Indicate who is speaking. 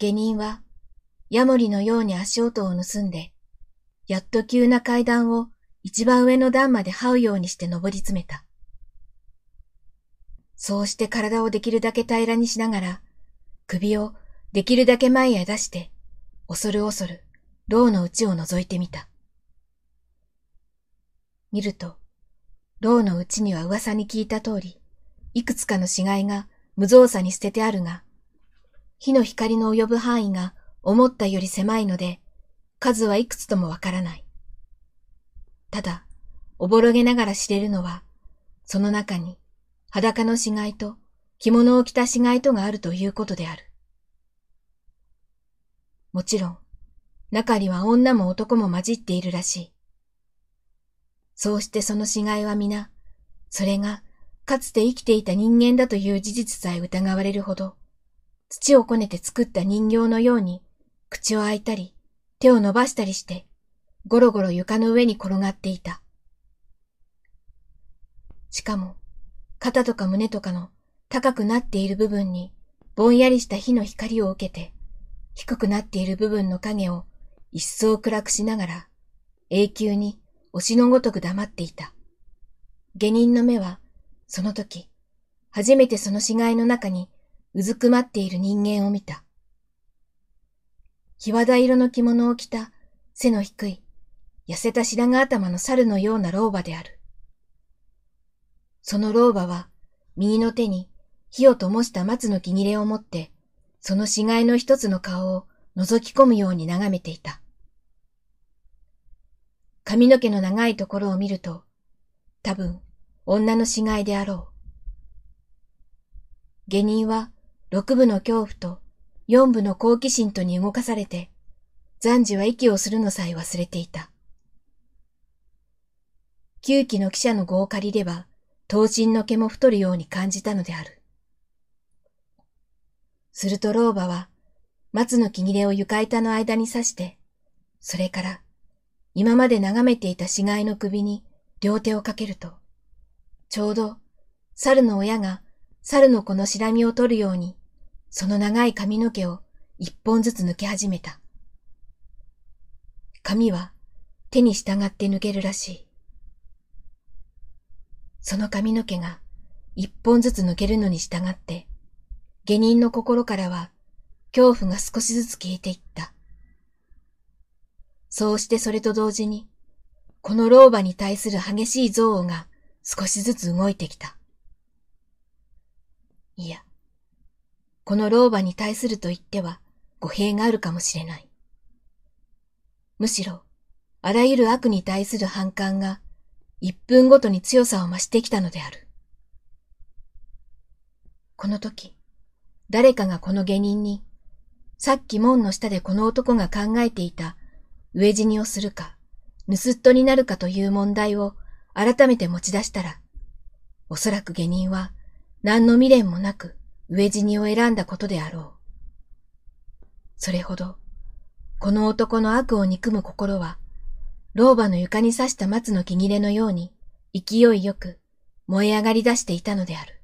Speaker 1: 下人は、ヤモリのように足音を盗んで、やっと急な階段を一番上の段まで這うようにして登り詰めた。そうして体をできるだけ平らにしながら、首をできるだけ前へ出して、恐る恐る、牢の内を覗いてみた。見ると、牢の内には噂に聞いた通り、いくつかの死骸が無造作に捨ててあるが、火の光の及ぶ範囲が思ったより狭いので、数はいくつともわからない。ただ、おぼろげながら知れるのは、その中に裸の死骸と着物を着た死骸とがあるということである。もちろん、中には女も男も混じっているらしい。そうしてその死骸は皆、それがかつて生きていた人間だという事実さえ疑われるほど、土をこねて作った人形のように、口を開いたり、手を伸ばしたりして、ゴロゴロ床の上に転がっていた。しかも、肩とか胸とかの高くなっている部分に、ぼんやりした火の光を受けて、低くなっている部分の影を一層暗くしながら、永久に推しのごとく黙っていた。下人の目は、その時、初めてその死骸の中にうずくまっている人間を見た。日和田色の着物を着た背の低い、痩せた白髪頭の猿のような老婆である。その老婆は、右の手に火を灯した松の木切れを持って、その死骸の一つの顔を覗き込むように眺めていた。髪の毛の長いところを見ると、多分、女の死骸であろう。下人は、六部の恐怖と四部の好奇心とに動かされて、残事は息をするのさえ忘れていた。旧期の記者の語を借りれば、頭身の毛も太るように感じたのである。すると老婆は、松の木切れを床板の間に刺して、それから今まで眺めていた死骸の首に両手をかけると、ちょうど猿の親が猿の子のしらみを取るように、その長い髪の毛を一本ずつ抜け始めた。髪は手に従って抜けるらしい。その髪の毛が一本ずつ抜けるのに従って、下人の心からは恐怖が少しずつ消えていった。そうしてそれと同時に、この老婆に対する激しい憎悪が少しずつ動いてきた。いや、この老婆に対すると言っては語弊があるかもしれない。むしろ、あらゆる悪に対する反感が一分ごとに強さを増してきたのである。この時、誰かがこの下人に、さっき門の下でこの男が考えていた飢え死にをするか、盗っ人になるかという問題を改めて持ち出したら、おそらく下人は何の未練もなく飢え死にを選んだことであろう。それほど、この男の悪を憎む心は、老婆の床に刺した松の木切れのように勢いよく燃え上がり出していたのである。